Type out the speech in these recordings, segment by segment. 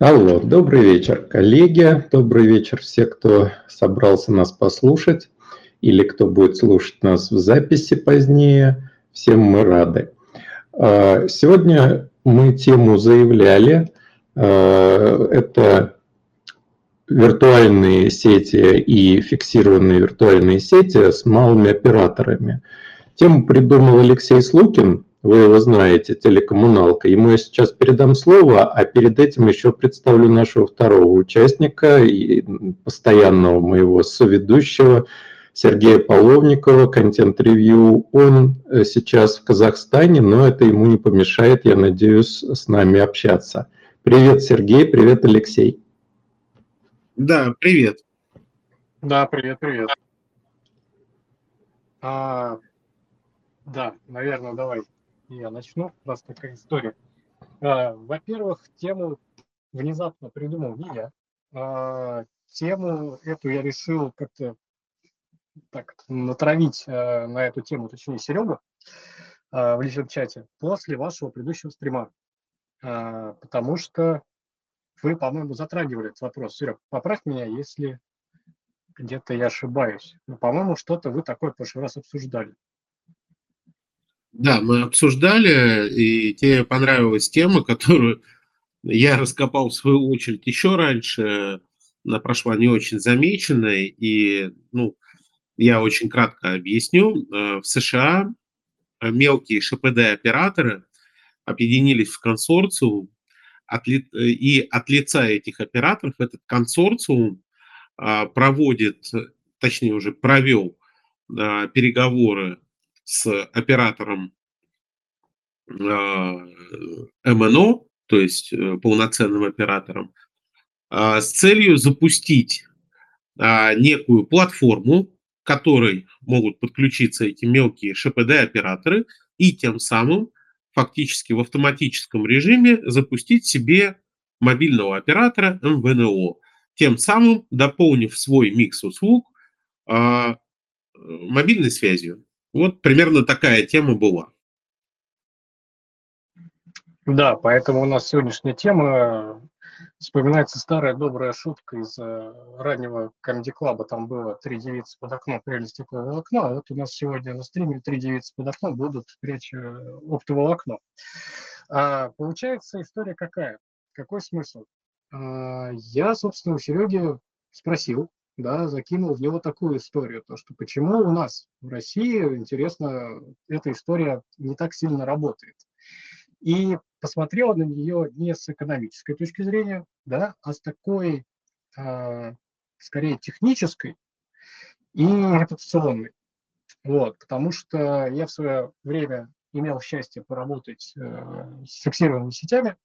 Алло, добрый вечер, коллеги, добрый вечер все, кто собрался нас послушать или кто будет слушать нас в записи позднее. Всем мы рады. А, сегодня мы тему заявляли. А, это виртуальные сети и фиксированные виртуальные сети с малыми операторами. Тему придумал Алексей Слукин, вы его знаете, телекоммуналка. Ему я сейчас передам слово, а перед этим еще представлю нашего второго участника и постоянного моего соведущего Сергея Половникова, контент-ревью. Он э, сейчас в Казахстане, но это ему не помешает, я надеюсь, с нами общаться. Привет, Сергей, привет, Алексей. Да, привет. Да, привет, привет. А, да, наверное, давай я начну. У нас такая история. А, во-первых, тему внезапно придумал не я. А, тему эту я решил как-то так натравить а, на эту тему, точнее, Серега а, в личном чате после вашего предыдущего стрима. Потому что вы, по-моему, затрагивали этот вопрос. Серег, поправь меня, если где-то я ошибаюсь. Но, по-моему, что-то вы такое в прошлый раз обсуждали. Да, мы обсуждали, и тебе понравилась тема, которую я раскопал в свою очередь еще раньше. Она прошла не очень замеченной, и ну, я очень кратко объясню. Э, в США мелкие ШПД-операторы объединились в консорциум, и от лица этих операторов этот консорциум а, проводит, точнее уже провел а, переговоры с оператором а, МНО, то есть э, полноценным оператором, а, с целью запустить а, некую платформу, к которой могут подключиться эти мелкие ШПД-операторы, и тем самым фактически в автоматическом режиме запустить себе мобильного оператора МВНО, тем самым дополнив свой микс услуг мобильной связью. Вот примерно такая тема была. Да, поэтому у нас сегодняшняя тема вспоминается старая добрая шутка из э, раннего комедий клаба. Там было три девицы под окном, пряли стекло окно, а вот у нас сегодня на стриме три девицы под окном будут прячь э, оптоволокно. А, получается история какая? Какой смысл? А, я, собственно, у Сереги спросил, да, закинул в него такую историю, то что почему у нас в России, интересно, эта история не так сильно работает. И посмотрел на нее не с экономической точки зрения, да, а с такой, э, скорее, технической и репутационной. Вот, потому что я в свое время имел счастье поработать э, с фиксированными сетями,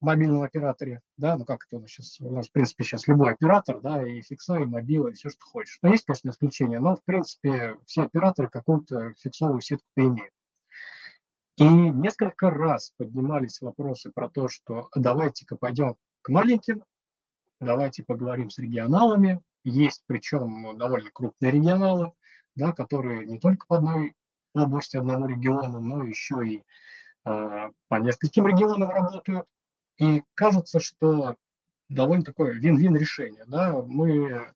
мобильном операторе, да, ну как это у нас сейчас, у нас, в принципе, сейчас любой оператор, да, и фикса, и мобила, и все, что хочешь. Но есть, конечно, исключения, но, в принципе, все операторы какую-то фиксовую сетку имеют. И несколько раз поднимались вопросы про то, что давайте-ка пойдем к маленьким, давайте поговорим с регионалами. Есть причем довольно крупные регионалы, да, которые не только по одной области одного региона, но еще и э, по нескольким регионам работают. И кажется, что довольно такое вин-вин решение. Да? Мы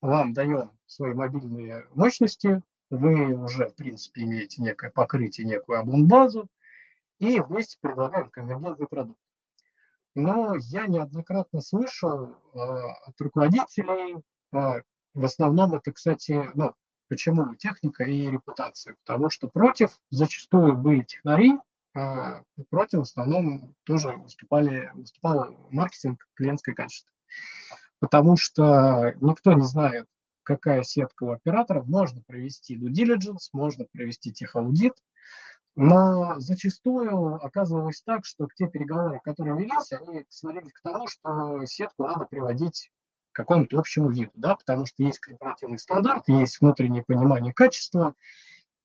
вам даем свои мобильные мощности, вы уже, в принципе, имеете некое покрытие, некую облон-базу, и вместе предлагаем конвергентный продукт. Но я неоднократно слышал э, от руководителей, э, в основном это, кстати, ну, почему техника и репутация, потому что против зачастую были технари, против в основном тоже выступали, выступал маркетинг клиентское качество. Потому что никто не знает, какая сетка у операторов. Можно провести due diligence, можно провести техаудит, но зачастую оказывалось так, что те переговоры, которые велись, они сводились к тому, что сетку надо приводить к какому-то общему виду, да, потому что есть корпоративный стандарт, есть внутреннее понимание качества,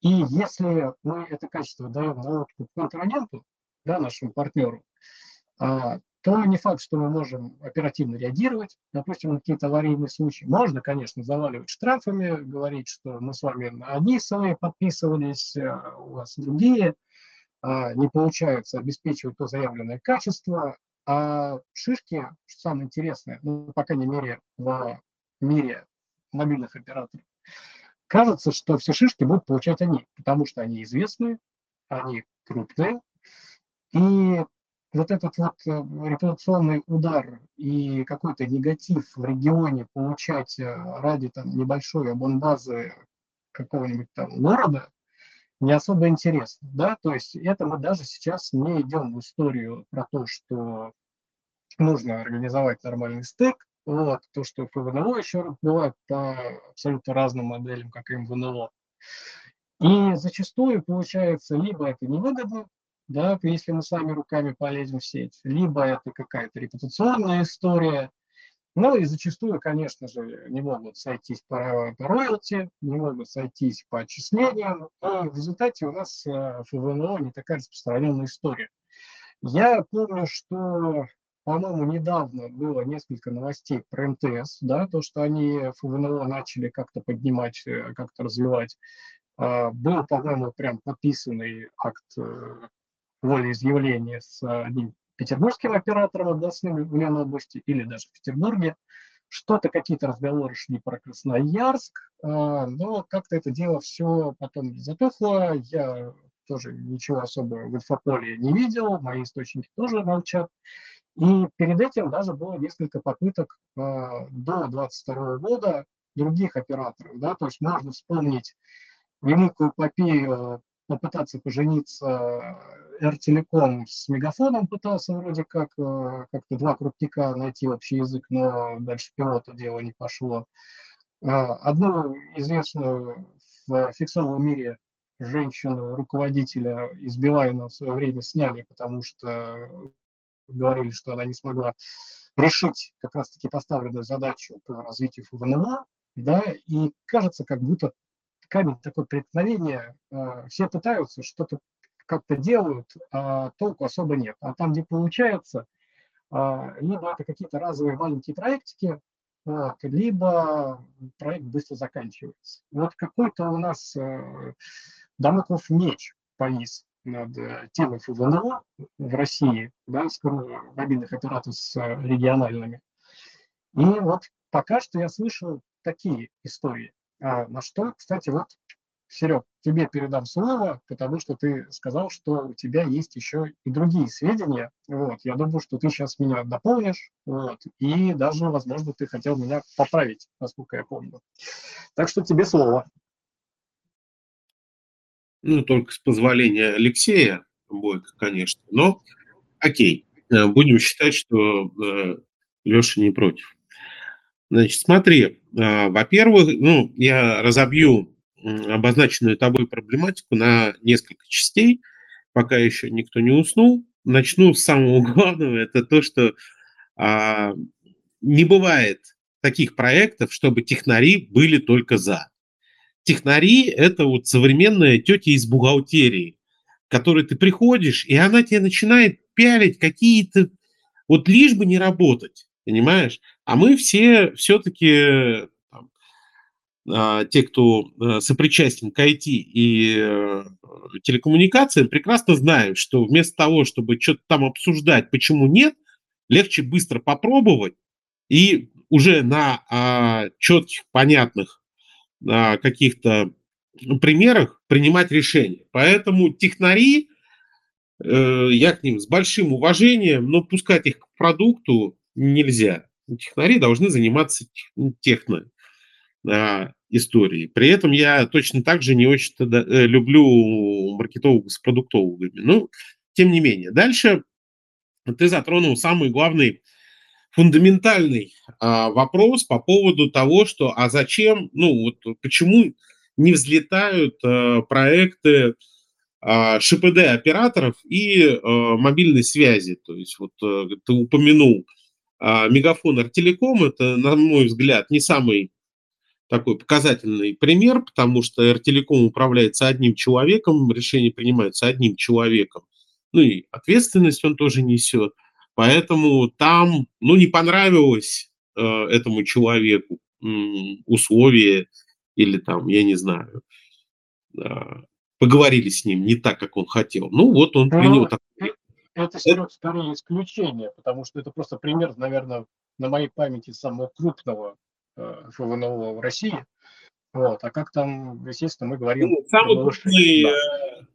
и если мы это качество даем на откуп контрагенту, да, нашему партнеру, а, то не факт, что мы можем оперативно реагировать, допустим, на какие-то аварийные случаи. Можно, конечно, заваливать штрафами, говорить, что мы с вами на одни свои подписывались, а у вас другие, а, не получается обеспечивать то заявленное качество. А шишки, что самое интересное, ну, по крайней мере, в мире мобильных операторов, кажется, что все шишки будут получать они, потому что они известные, они крупные, и вот этот вот э, репутационный удар и какой-то негатив в регионе получать э, ради там небольшой абонбазы какого-нибудь там города не особо интересно, да, то есть это мы даже сейчас не идем в историю про то, что нужно организовать нормальный стек, вот, то, что ФВНО еще бывает по абсолютно разным моделям, как и МВНО. И зачастую получается, либо это невыгодно, да, если мы сами руками полезем в сеть, либо это какая-то репутационная история, ну и зачастую, конечно же, не могут сойтись по, по роялти, не могут сойтись по отчислениям, и в результате у нас э, ФВНО не такая распространенная история. Я помню, что, по-моему, недавно было несколько новостей про МТС, да, то, что они ФВНО начали как-то поднимать, э, как-то развивать. А, был, по-моему, прям подписанный акт э, волеизъявления с одним петербургским оператором областным в Ленобласти или даже в Петербурге. Что-то, какие-то разговоры шли про Красноярск, а, но как-то это дело все потом затухло. Я тоже ничего особого в инфополе не видел, мои источники тоже молчат. И перед этим даже было несколько попыток а, до 2022 года других операторов. Да? То есть можно вспомнить великую эпопею попытаться пожениться R-Telecom с Мегафоном пытался вроде как э, как-то два крупника найти общий язык, но дальше пилота дело не пошло. А, одну известную в фиксовом мире женщину, руководителя из Билайна в свое время сняли, потому что говорили, что она не смогла решить как раз-таки поставленную задачу по развитию ФВНО, да, и кажется, как будто камень такое преткновение, э, все пытаются что-то как-то делают, а толку особо нет. А там, где получается, а, либо это какие-то разовые маленькие проектики, либо проект быстро заканчивается. Вот какой-то у нас э, Дамоклов меч повис над э, темой ФВНО в России, да, с мобильных операторов с региональными. И вот пока что я слышал такие истории. А, на что, кстати, вот Серег, тебе передам слово, потому что ты сказал, что у тебя есть еще и другие сведения. Вот, я думаю, что ты сейчас меня дополнишь, вот, и даже, возможно, ты хотел меня поправить, насколько я помню. Так что тебе слово. Ну, только с позволения Алексея Бойко, конечно. Но окей, э, будем считать, что э, Леша не против. Значит, смотри, э, во-первых, ну, я разобью обозначенную тобой проблематику на несколько частей, пока еще никто не уснул. Начну с самого главного, это то, что а, не бывает таких проектов, чтобы технари были только за. Технари – это вот современная тетя из бухгалтерии, к которой ты приходишь, и она тебе начинает пялить какие-то, вот лишь бы не работать, понимаешь? А мы все все-таки а, те, кто э, сопричастен к IT и э, телекоммуникациям, прекрасно знают, что вместо того, чтобы что-то там обсуждать, почему нет, легче быстро попробовать и уже на а, четких, понятных а, каких-то примерах принимать решения. Поэтому технари, э, я к ним с большим уважением, но пускать их к продукту нельзя. Технари должны заниматься техно истории. При этом я точно так же не очень э, люблю маркетологов с продуктологами. Ну, тем не менее. Дальше ты затронул самый главный фундаментальный а, вопрос по поводу того, что а зачем, ну вот почему не взлетают а, проекты а, ШПД операторов и а, мобильной связи. То есть вот а, ты упомянул а, Мегафон Артелеком, это, на мой взгляд, не самый такой показательный пример, потому что R-Telecom управляется одним человеком, решения принимаются одним человеком, ну и ответственность он тоже несет. Поэтому там, ну, не понравилось э, этому человеку э, условия или там, я не знаю, э, поговорили с ним не так, как он хотел. Ну, вот он принял такое это скорее исключение, потому что это просто пример, наверное, на моей памяти самого крупного э, ФВНО в России. Вот. А как там, естественно, мы говорим... Ну, самый, крупный, да. Э,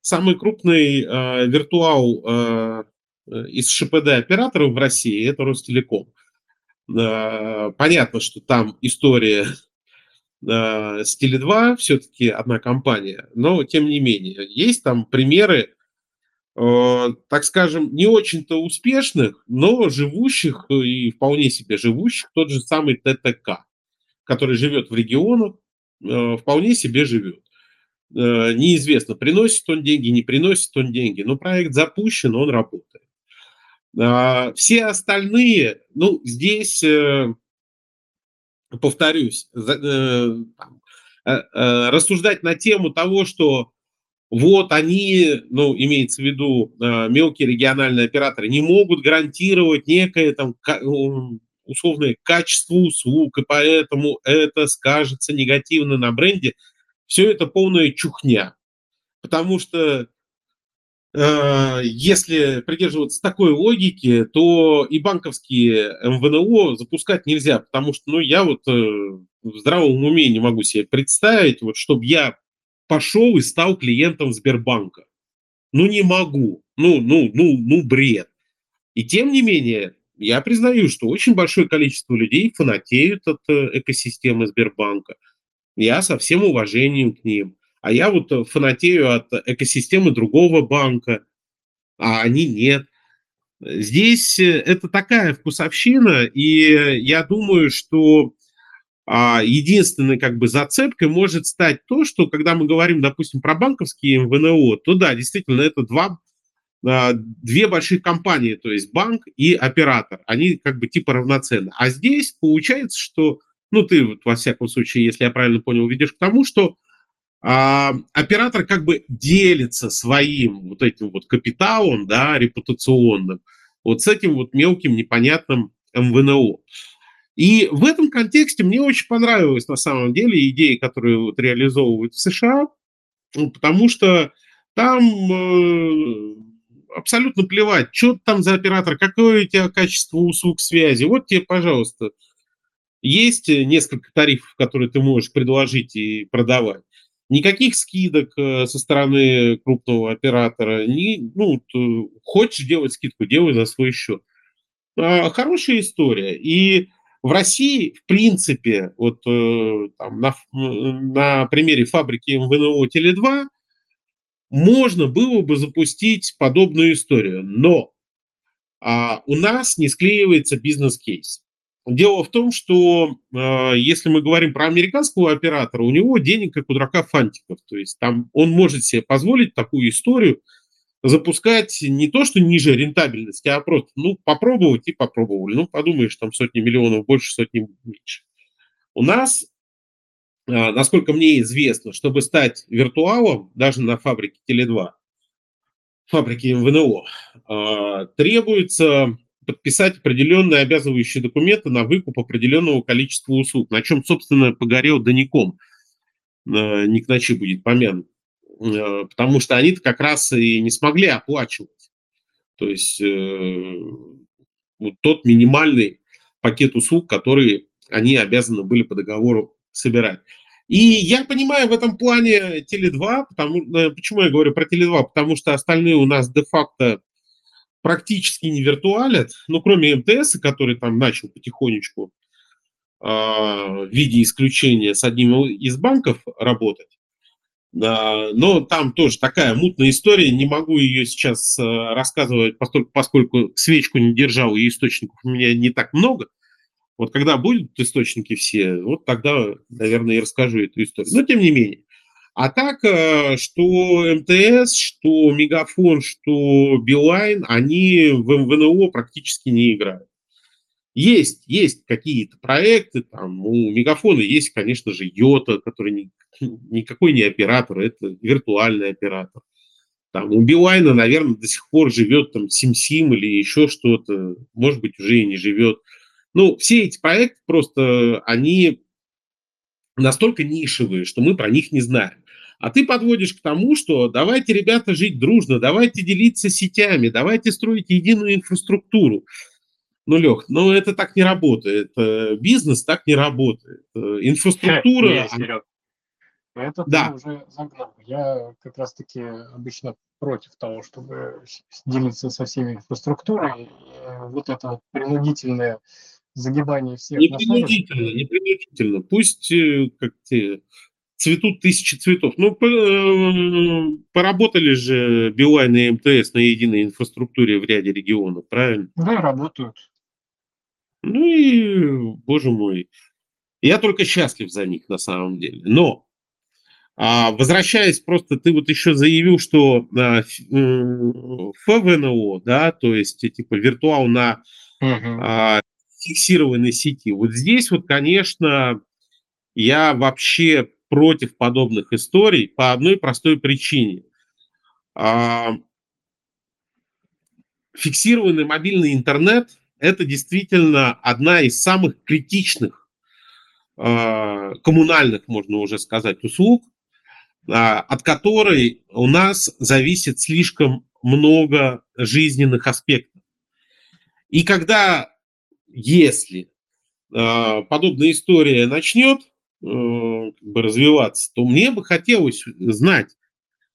самый крупный э, виртуал э, из ШПД-операторов в России – это Ростелеком. Э, понятно, что там история э, с Теле2 все-таки одна компания, но тем не менее, есть там примеры, э, так скажем, не очень-то успешных, но живущих и вполне себе живущих, тот же самый ТТК который живет в регионах, э, вполне себе живет. Э, неизвестно, приносит он деньги, не приносит он деньги, но проект запущен, он работает. А, все остальные, ну, здесь, э, повторюсь, рассуждать на тему того, что вот они, ну, имеется в виду мелкие региональные операторы, не могут гарантировать некое там условное качество услуг, и поэтому это скажется негативно на бренде, все это полная чухня. Потому что э, если придерживаться такой логики, то и банковские МВНО запускать нельзя, потому что, ну, я вот э, в здравом уме не могу себе представить, вот, чтобы я пошел и стал клиентом Сбербанка. Ну, не могу. Ну, ну, ну, ну, бред. И тем не менее, я признаю, что очень большое количество людей фанатеют от э, экосистемы Сбербанка. Я со всем уважением к ним. А я вот э, фанатею от экосистемы другого банка, а они нет. Здесь э, это такая вкусовщина, и я думаю, что а, единственной как бы зацепкой может стать то, что когда мы говорим, допустим, про банковские МВНО, то да, действительно, это два а, две больших компании, то есть банк и оператор, они как бы типа равноценны. А здесь получается, что, ну ты вот, во всяком случае, если я правильно понял, видишь к тому, что а, оператор как бы делится своим вот этим вот капиталом, да, репутационным, вот с этим вот мелким непонятным МВНО. И в этом контексте мне очень понравилась на самом деле идея, которую вот реализовывают в США, ну, потому что там э, абсолютно плевать, что там за оператор, какое у тебя качество услуг связи. Вот тебе, пожалуйста, есть несколько тарифов, которые ты можешь предложить и продавать. Никаких скидок э, со стороны крупного оператора. Не, ну, хочешь делать скидку, делай за свой счет. А, хорошая история. И в России, в принципе, вот э, там, на, на примере фабрики МВНО Теле2 можно было бы запустить подобную историю, но а, у нас не склеивается бизнес-кейс. Дело в том, что э, если мы говорим про американского оператора, у него денег как у дурака фантиков. То есть там он может себе позволить такую историю запускать не то, что ниже рентабельности, а просто, ну, попробовать и попробовали. Ну, подумаешь, там сотни миллионов больше, сотни меньше. У нас а, насколько мне известно, чтобы стать виртуалом, даже на фабрике Теле2, фабрике МВНО, а, требуется подписать определенные обязывающие документы на выкуп определенного количества услуг, на чем, собственно, погорел Даником, а, Ник Ночи будет помянут, потому что они-то как раз и не смогли оплачивать. То есть э, вот тот минимальный пакет услуг, который они обязаны были по договору собирать. И я понимаю в этом плане Теле2, потому, э, почему я говорю про Теле2, потому что остальные у нас де-факто практически не виртуалят, ну, кроме МТС, который там начал потихонечку э, в виде исключения с одним из банков работать. Да, но там тоже такая мутная история, не могу ее сейчас э, рассказывать, поскольку, поскольку свечку не держал и источников у меня не так много – вот когда будут источники все, вот тогда, наверное, и расскажу эту историю. Но тем не менее. А так, э, что МТС, что Мегафон, что Билайн, они в МВНО практически не играют. Есть, есть какие-то проекты, там у Мегафона есть, конечно же, Йота, который ни, никакой не оператор, это виртуальный оператор. Там у Билайна, наверное, до сих пор живет там Сим-Сим или еще что-то, может быть, уже и не живет. Ну, все эти проекты просто, они настолько нишевые, что мы про них не знаем. А ты подводишь к тому, что давайте, ребята, жить дружно, давайте делиться сетями, давайте строить единую инфраструктуру. Ну, Лех, ну это так не работает. Э, бизнес так не работает. Э, инфраструктура... Серег, это да. ты уже загнал. Я как раз-таки обычно против того, чтобы делиться со всеми инфраструктурой. Вот это принудительное загибание всех. Не принудительно, не принудительно. Пусть э, как те, цветут тысячи цветов. Ну, э, поработали же Билайн и МТС на единой инфраструктуре в ряде регионов, правильно? Да, работают. Ну и, боже мой, я только счастлив за них на самом деле. Но, а, возвращаясь просто, ты вот еще заявил, что а, ФВНО, да, то есть типа виртуал на угу. фиксированной сети. Вот здесь вот, конечно, я вообще против подобных историй по одной простой причине. А, фиксированный мобильный интернет – это действительно одна из самых критичных а, коммунальных, можно уже сказать, услуг, а, от которой у нас зависит слишком много жизненных аспектов. И когда, если подобная история начнет бы развиваться, то мне бы хотелось знать,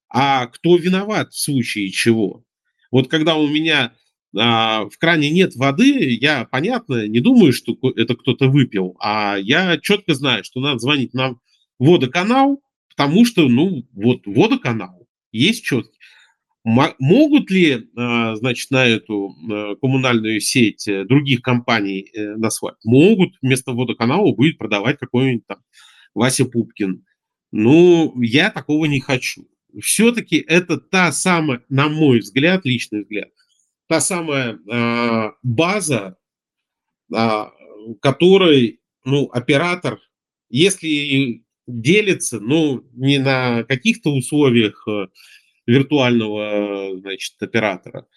а кто виноват в случае чего. Вот когда у меня а, в кране нет воды, я, понятно, не думаю, что это кто-то выпил, а я четко знаю, что надо звонить на водоканал, потому что, ну, вот водоканал есть четкий. Могут ли, а, значит, на эту а, коммунальную сеть э, других компаний э, назвать? Могут. Вместо водоканала будет продавать какой-нибудь там Вася Пупкин. Ну, я такого не хочу. Все-таки это та самая, на мой взгляд, личный взгляд, та самая э, база, э, которой, ну, оператор, если делится, ну, не на каких-то условиях виртуального, значит, оператора,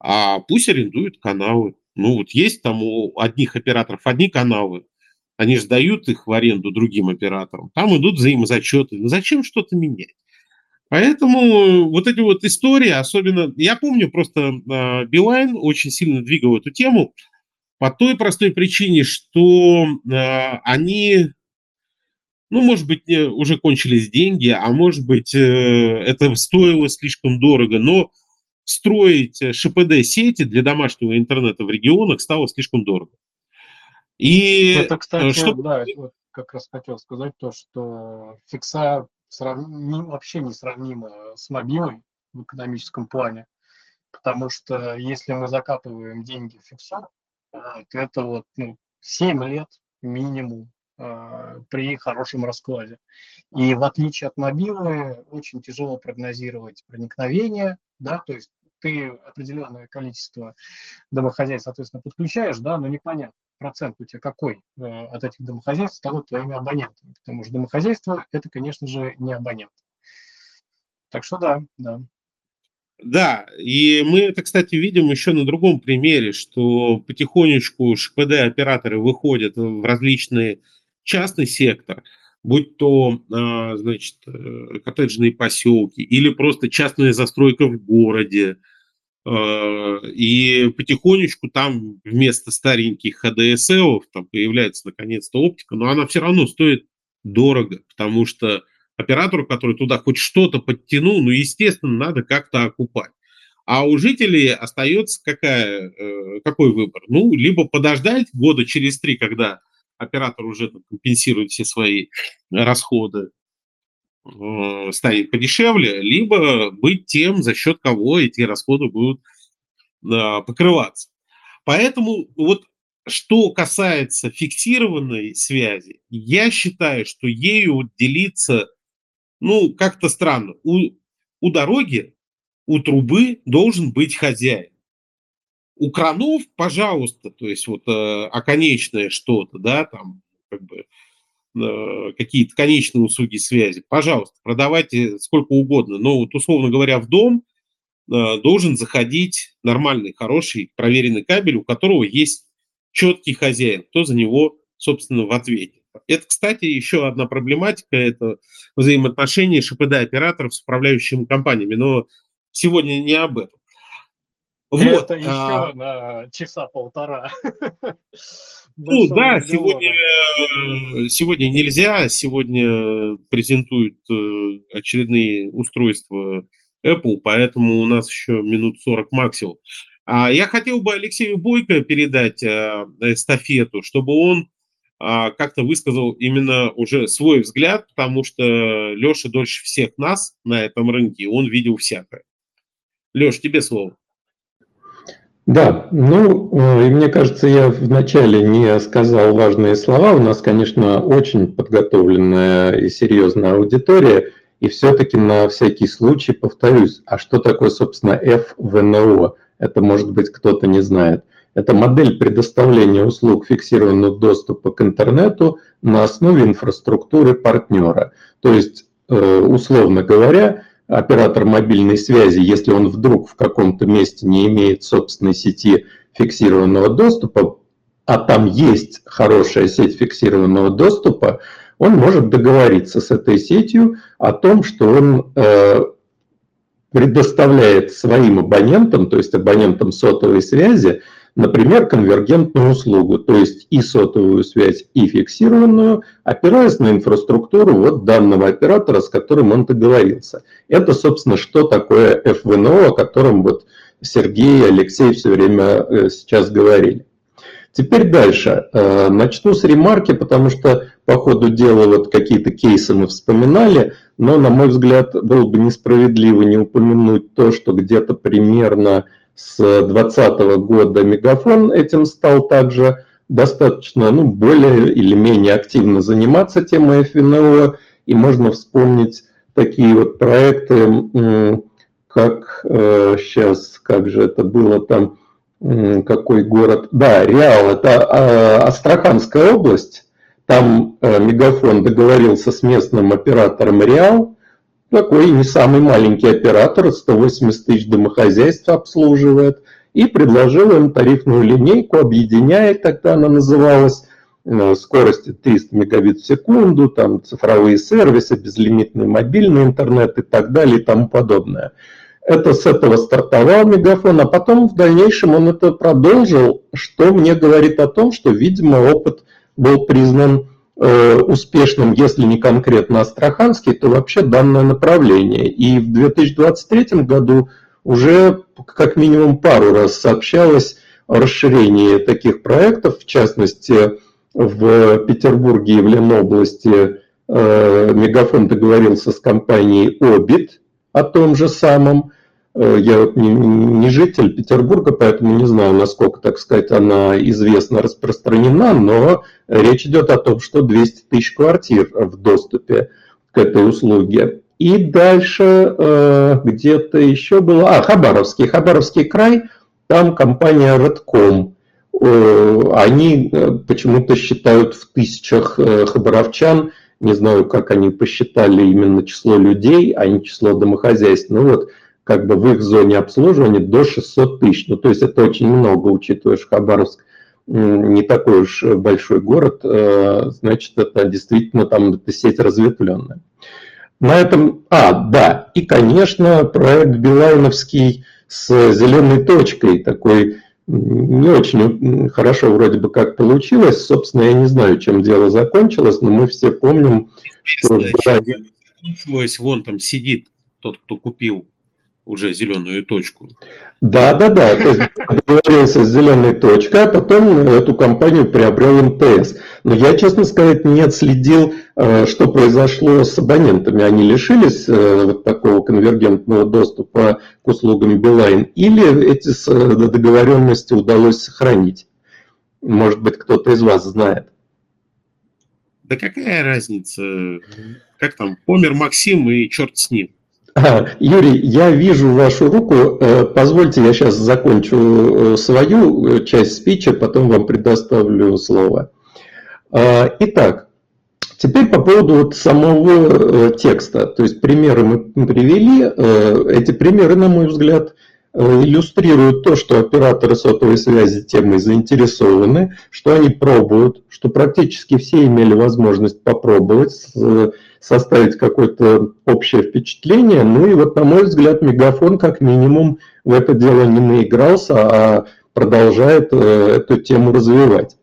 а пусть арендуют каналы. Ну, вот есть там у одних операторов одни каналы, они же дают их в аренду другим операторам, там идут взаимозачеты. Ну, зачем что-то менять? Поэтому вот эти вот истории, особенно, я помню просто а, Билайн очень сильно двигал эту тему по той простой причине, что э, они ну, может быть, уже кончились деньги, а может быть, э, это стоило слишком дорого, но строить ШПД-сети для домашнего интернета в регионах стало слишком дорого. И это, э, кстати, что... да, вот как раз хотел сказать то, что фикса срав... не, вообще не сравнима с мобилой в экономическом плане, потому что если мы закапываем деньги в фиксу, то это вот ну, 7 лет минимум Э, при хорошем раскладе. И в отличие от мобилы, очень тяжело прогнозировать проникновение, да, то есть ты определенное количество домохозяйств, соответственно, подключаешь, да, но непонятно, процент у тебя какой э, от этих домохозяйств станут твоими абонентами, потому что домохозяйство – это, конечно же, не абонент. Так что да, да. Да, и мы это, кстати, видим еще на другом примере, что потихонечку ШПД-операторы выходят в различные частный сектор, будь то, а, значит, э, коттеджные поселки или просто частная застройка в городе, а, и потихонечку там вместо стареньких ХДСЛ там появляется наконец-то оптика, но она все равно стоит дорого, потому что оператору, который туда хоть что-то подтянул, ну, естественно, надо как-то окупать. А у жителей остается какая, э, какой выбор? Ну, либо подождать года через три, когда оператор уже компенсирует все свои расходы, э, станет подешевле, либо быть тем, за счет кого эти расходы будут э, покрываться. Поэтому вот что касается фиксированной связи, я считаю, что ею делиться, ну, как-то странно. У, у дороги, у трубы должен быть хозяин. У кранов, пожалуйста, то есть вот э, оконечное что-то, да, там как бы э, какие-то конечные услуги связи, пожалуйста, продавайте сколько угодно. Но вот условно говоря, в дом э, должен заходить нормальный, хороший, проверенный кабель, у которого есть четкий хозяин, кто за него, собственно, в ответе. Это, кстати, еще одна проблематика, это взаимоотношения ШПД-операторов с управляющими компаниями, но сегодня не об этом. Вот, это еще а... на часа полтора. Ну да, сегодня, э, сегодня нельзя, сегодня презентуют э, очередные устройства Apple, поэтому у нас еще минут 40 максимум. А я хотел бы Алексею Бойко передать э, эстафету, чтобы он а, как-то высказал именно уже свой взгляд, потому что Леша дольше всех нас на этом рынке, он видел всякое. Леш, тебе слово. Да, ну, э, и мне кажется, я вначале не сказал важные слова. У нас, конечно, очень подготовленная и серьезная аудитория. И все-таки на всякий случай повторюсь, а что такое, собственно, FVNO? Это, может быть, кто-то не знает. Это модель предоставления услуг фиксированного доступа к интернету на основе инфраструктуры партнера. То есть, э, условно говоря, оператор мобильной связи, если он вдруг в каком-то месте не имеет собственной сети фиксированного доступа, а там есть хорошая сеть фиксированного доступа, он может договориться с этой сетью о том, что он э, предоставляет своим абонентам, то есть абонентам сотовой связи, например, конвергентную услугу, то есть и сотовую связь, и фиксированную, опираясь на инфраструктуру вот данного оператора, с которым он договорился. Это, собственно, что такое FVNO, о котором вот Сергей и Алексей все время э, сейчас говорили. Теперь дальше. Э, начну с ремарки, потому что по ходу дела вот какие-то кейсы мы вспоминали, но, на мой взгляд, было бы несправедливо не упомянуть то, что где-то примерно с 2020 года Мегафон этим стал также достаточно, ну, более или менее активно заниматься темой ФНО, и можно вспомнить такие вот проекты, как сейчас, э, как же это было там, какой город, да, Реал, это а, Астраханская область, там э, Мегафон договорился с местным оператором Реал, такой не самый маленький оператор, 180 тысяч домохозяйств обслуживает, и предложил им тарифную линейку, объединяя, тогда она называлась, э, скорости 300 мегабит в секунду, там цифровые сервисы, безлимитный мобильный интернет и так далее и тому подобное. Это с этого стартовал Мегафон, а потом в дальнейшем он это продолжил, что мне говорит о том, что, видимо, опыт был признан успешным, если не конкретно Астраханский, то вообще данное направление. И в 2023 году уже как минимум пару раз сообщалось о расширении таких проектов, в частности, в Петербурге и в Ленобласти э, Мегафон договорился с компанией Обит о том же самом. Э, я вот не, не житель Петербурга, поэтому не знаю, насколько, так сказать, она известна, распространена, но речь идет о том, что 200 тысяч квартир в доступе к этой услуге. И дальше э, где-то еще было... А, Хабаровский. Хабаровский край, там компания Redcom. Они э, почему-то считают в тысячах хабаровчан, не знаю, как они посчитали именно число людей, а не число домохозяйств. Ну вот, как бы в их зоне обслуживания до 600 тысяч. Ну, то есть это очень много, учитывая, что Хабаровск не такой уж большой город, э, значит, это действительно там эта сеть разветвленная. На этом, а, да, и, конечно, проект Билайновский с зеленой точкой, такой не очень хорошо вроде бы как получилось. Собственно, я не знаю, чем дело закончилось, но мы все помним, что... Вон там сидит тот, кто купил уже зеленую точку. Да, да, да. То есть договорился с зеленой точкой, а потом эту компанию приобрел МТС. Но я, честно сказать, не отследил, э, что произошло с абонентами. Они лишились э, вот такого конвергентного доступа к услугам Билайн, или эти э, договоренности удалось сохранить? Может быть, кто-то из вас знает. Да какая разница? Как там, помер Максим и черт с ним. Юрий, я вижу вашу руку. Э, позвольте, я сейчас закончу э, свою э, часть спича, потом вам предоставлю слово. Итак, теперь по поводу вот самого текста. То есть примеры мы привели. Эти примеры, на мой взгляд, э, иллюстрируют то, что операторы сотовой связи темой заинтересованы, что они пробуют, что практически все имели возможность попробовать, составить какое-то общее впечатление. Ну и вот, на мой взгляд, Мегафон как минимум в это дело не наигрался, а продолжает э, эту тему развивать.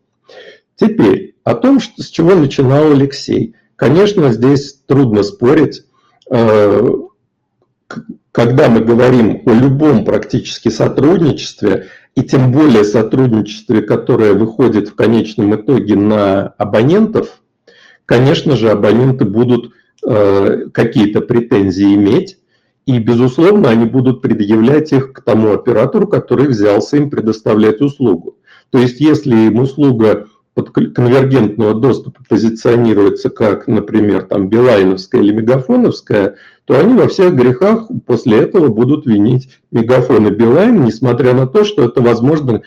Теперь о том, с чего начинал Алексей. Конечно, здесь трудно спорить. Когда мы говорим о любом практически сотрудничестве, и тем более сотрудничестве, которое выходит в конечном итоге на абонентов, конечно же, абоненты будут э, какие-то претензии иметь, и, безусловно, они будут предъявлять их к тому оператору, который взялся им предоставлять услугу. То есть, если им услуга конвергентного доступа позиционируется как, например, там Билайновская или Мегафоновская, то они во всех грехах после этого будут винить Мегафон и Билайн, несмотря на то, что это, возможно,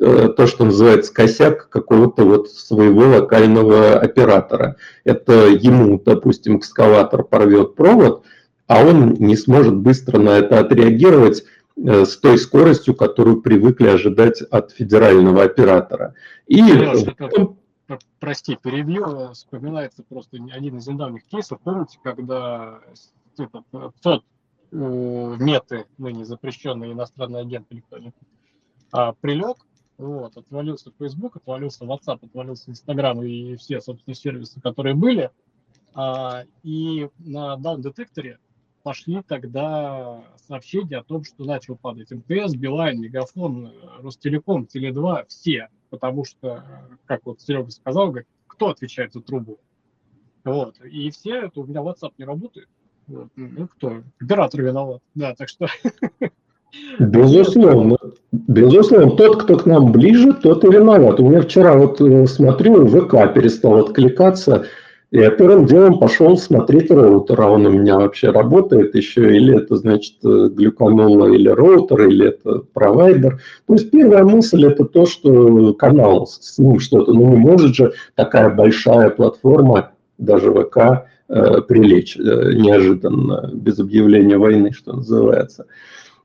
э, то, что называется косяк какого-то вот своего локального оператора. Это ему, допустим, экскаватор порвет провод – а он не сможет быстро на это отреагировать с той скоростью, которую привыкли ожидать от федерального оператора. И прости, перебью, вспоминается просто один из недавних кейсов. Помните, когда этот, тот э, меты, ныне запрещенный иностранный агент кто-нибудь, а, прилег, вот, отвалился Facebook, отвалился WhatsApp, отвалился Instagram и все, собственно, сервисы, которые были, а, и на даун-детекторе пошли тогда сообщения о том, что начал падать МТС, Билайн, Мегафон, Ростелеком, Теле2, все. Потому что, как вот Серега сказал, говорит, кто отвечает за трубу? Вот. И все, это у меня WhatsApp не работает. Вот. Ну, кто? Оператор виноват. Да, так что... Безусловно. Безусловно, тот, кто к нам ближе, тот и виноват. У меня вчера вот э, смотрю, ВК перестал откликаться. Я первым делом пошел смотреть роутер, а он у меня вообще работает еще, или это значит э, глюканола, или роутер, или это провайдер. То есть первая мысль это то, что канал, с ним что-то, ну не может же такая большая платформа, даже ВК, э, прилечь э, неожиданно, без объявления войны, что называется.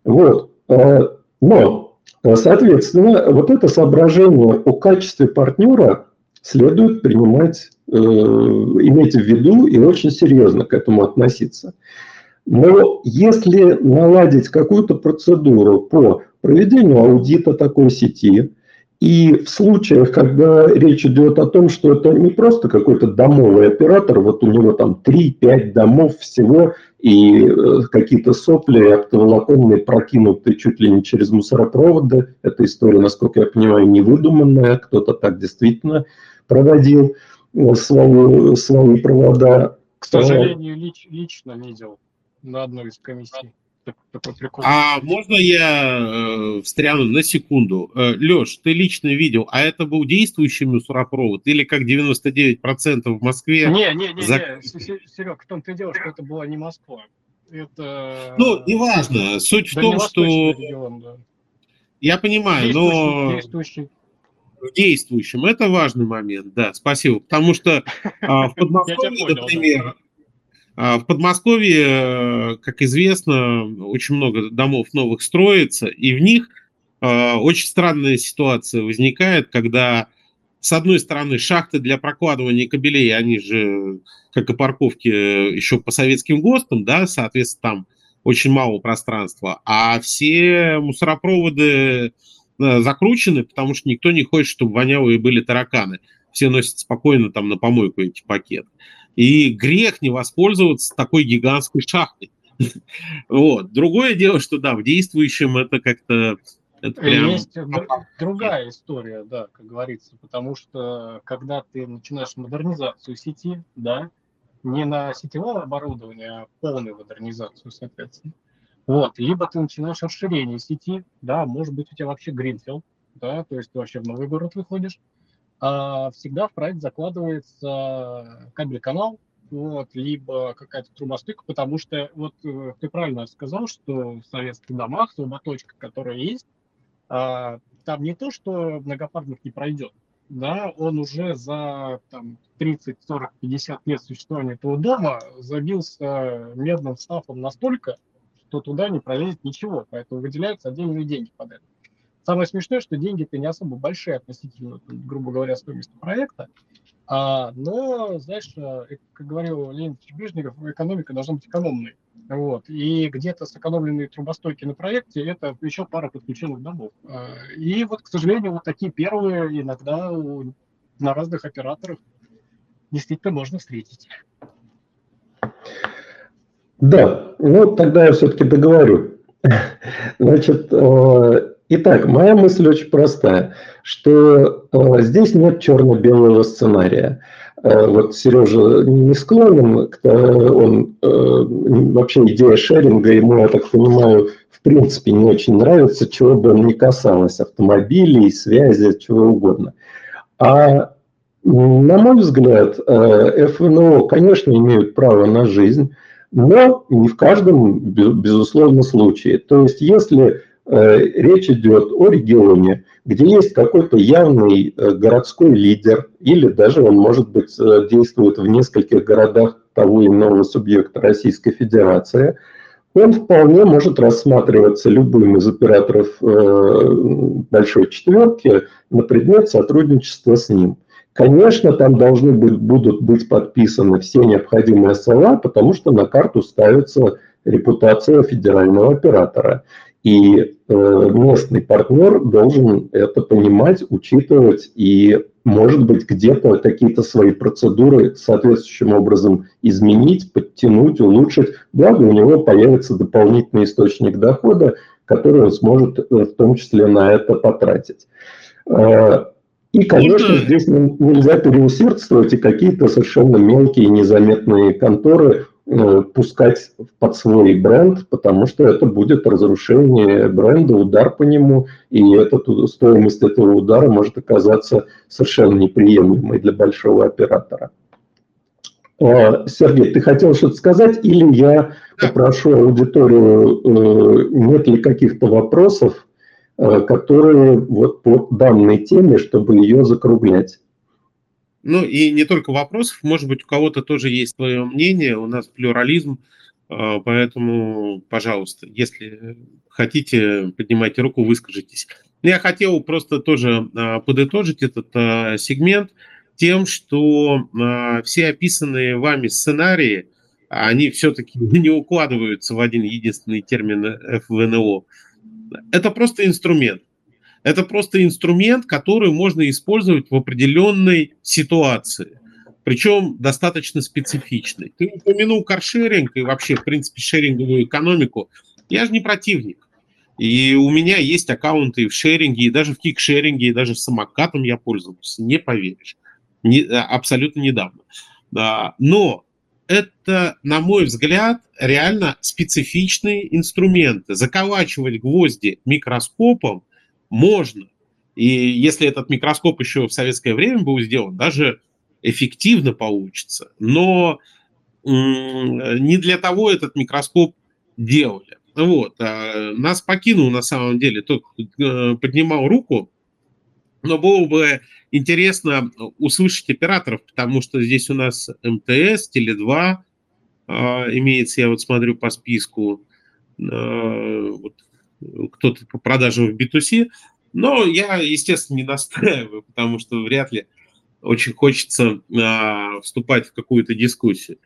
Вот. Э, но, соответственно, вот это соображение о качестве партнера следует принимать Э, иметь в виду и очень серьезно к этому относиться. Но если наладить какую-то процедуру по проведению аудита такой сети, и в случаях, когда речь идет о том, что это не просто какой-то домовый оператор, вот у него там 3-5 домов всего, и э, какие-то сопли оптоволоконные прокинуты чуть ли не через мусоропроводы. Эта история, насколько я понимаю, не выдуманная, кто-то так действительно проводил свои, свои провода. К сожалению, лич, лично видел на одной из комиссий. А можно я э, встряну на секунду? Э, Леш, ты лично видел, а это был действующий мусоропровод или как 99% в Москве? Не, не, не, за... не. Серег, в том-то и дело, что это была не Москва. Это... Ну, неважно. Суть в том, что... Регион, да. Я понимаю, действующий, но... Действующий в действующем. Это важный момент, да, спасибо. Потому что а, в Подмосковье, например, а, в Подмосковье, э, как известно, очень много домов новых строится, и в них а, очень странная ситуация возникает, когда с одной стороны шахты для прокладывания кабелей, они же, как и парковки, еще по советским ГОСТам, да, соответственно, там очень мало пространства, а все мусоропроводы Э, закручены, потому что никто не хочет, чтобы вонялые были тараканы. Все носят спокойно там на помойку эти пакеты. И грех не воспользоваться такой гигантской шахтой. Вот. Другое дело, что да, в действующем это как-то это прям... Есть другая история, да, как говорится, потому что когда ты начинаешь модернизацию сети, да, не на сетевое оборудование, а полную модернизацию, соответственно, вот, либо ты начинаешь расширение сети, да, может быть, у тебя вообще гринфилд, да, то есть ты вообще в новый город выходишь. А всегда в проект закладывается кабель-канал, вот, либо какая-то трубостыка, потому что вот э, ты правильно сказал, что в советских домах труботочка, которая есть, а, там не то, что многопарник не пройдет, да, он уже за там, 30, 40, 50 лет существования этого дома забился медным стафом настолько, то туда не пролезет ничего, поэтому выделяются отдельные деньги под это. Самое смешное, что деньги-то не особо большие относительно, грубо говоря, стоимости проекта, а, но, знаешь, э, как говорил Леонид Брежнев, экономика должна быть экономной. Вот. И где-то сэкономленные трубостойки на проекте – это еще пара подключенных домов. А, и вот, к сожалению, вот такие первые иногда на разных операторах действительно можно встретить. Да, ну тогда я все-таки договорю. Значит, э, Итак, моя мысль очень простая, что э, здесь нет черно-белого сценария. Э, вот Сережа не склонен, он вообще идея шеринга, ему, я так понимаю, в принципе не очень нравится, чего бы он ни касалось, автомобилей, связи, чего угодно. А на мой взгляд, ФНО, конечно, имеют право на жизнь, но не в каждом, безусловно, случае. То есть, если Э, речь идет о регионе, где есть какой-то явный э, городской лидер, или даже он, может быть, э, действует в нескольких городах того или иного субъекта Российской Федерации, он вполне может рассматриваться любым из операторов большой четверки на предмет сотрудничества с ним. Конечно, там должны быть, будут быть подписаны все необходимые слова, потому что на карту ставится репутация федерального оператора. И э, местный партнер должен это понимать, учитывать и, может быть, где-то какие-то свои процедуры соответствующим образом изменить, подтянуть, улучшить. Благо у него появится дополнительный источник дохода, который он сможет э, в том числе на это потратить. Э, и, конечно, здесь нельзя переусердствовать, и какие-то совершенно мелкие незаметные конторы Э, пускать под свой бренд, потому что это будет разрушение бренда, удар по нему, и этот, стоимость этого удара может оказаться совершенно неприемлемой для большого оператора. А, Сергей, ты хотел что-то сказать, или я попрошу аудиторию, э, нет ли каких-то вопросов, которые вот по данной теме, чтобы ее закруглять? Ну и не только вопросов, может быть, у кого-то тоже есть свое мнение, у нас плюрализм, а, поэтому, пожалуйста, если хотите, поднимайте руку, выскажитесь. Я хотел просто тоже а, подытожить этот сегмент тем, что все описанные вами сценарии, они все-таки не укладываются в один единственный термин ФВНО. Это просто инструмент. Это просто инструмент, который можно использовать в определенной ситуации, причем достаточно специфичной. Ты упомянул каршеринг и вообще, в принципе, шеринговую экономику. Я же не противник. И у меня есть аккаунты в шеринге, и даже в кикшеринге, и даже самокатом я пользовался, не поверишь. Не, абсолютно недавно. Но это, на мой взгляд, реально специфичные инструменты. Заколачивать гвозди микроскопом – можно. И если этот микроскоп еще в советское время был сделан, даже эффективно получится. Но не для того этот микроскоп делали. Вот. А нас покинул на самом деле тот, э, поднимал руку, но было бы интересно услышать операторов, потому что здесь у нас МТС, Теле2 а, имеется, я вот смотрю по списку, а, вот кто-то по продажам в B2C. Но я, естественно, не настраиваю, потому что вряд ли очень хочется а, вступать в какую-то дискуссию.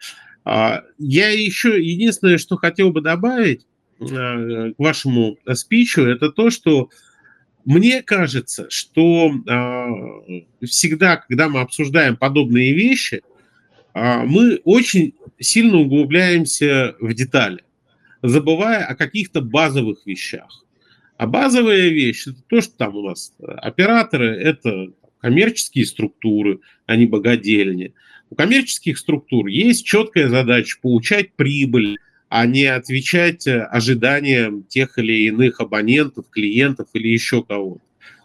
Я еще единственное, что хотел бы добавить к вашему спичу, это то, что мне кажется, что а, всегда, когда мы обсуждаем подобные вещи, а, мы очень сильно углубляемся в детали забывая о каких-то базовых вещах. А базовая вещь – это то, что там у нас операторы – это коммерческие структуры, а не богадельни. У коммерческих структур есть четкая задача получать прибыль, а не отвечать ожиданиям тех или иных абонентов, клиентов или еще кого-то.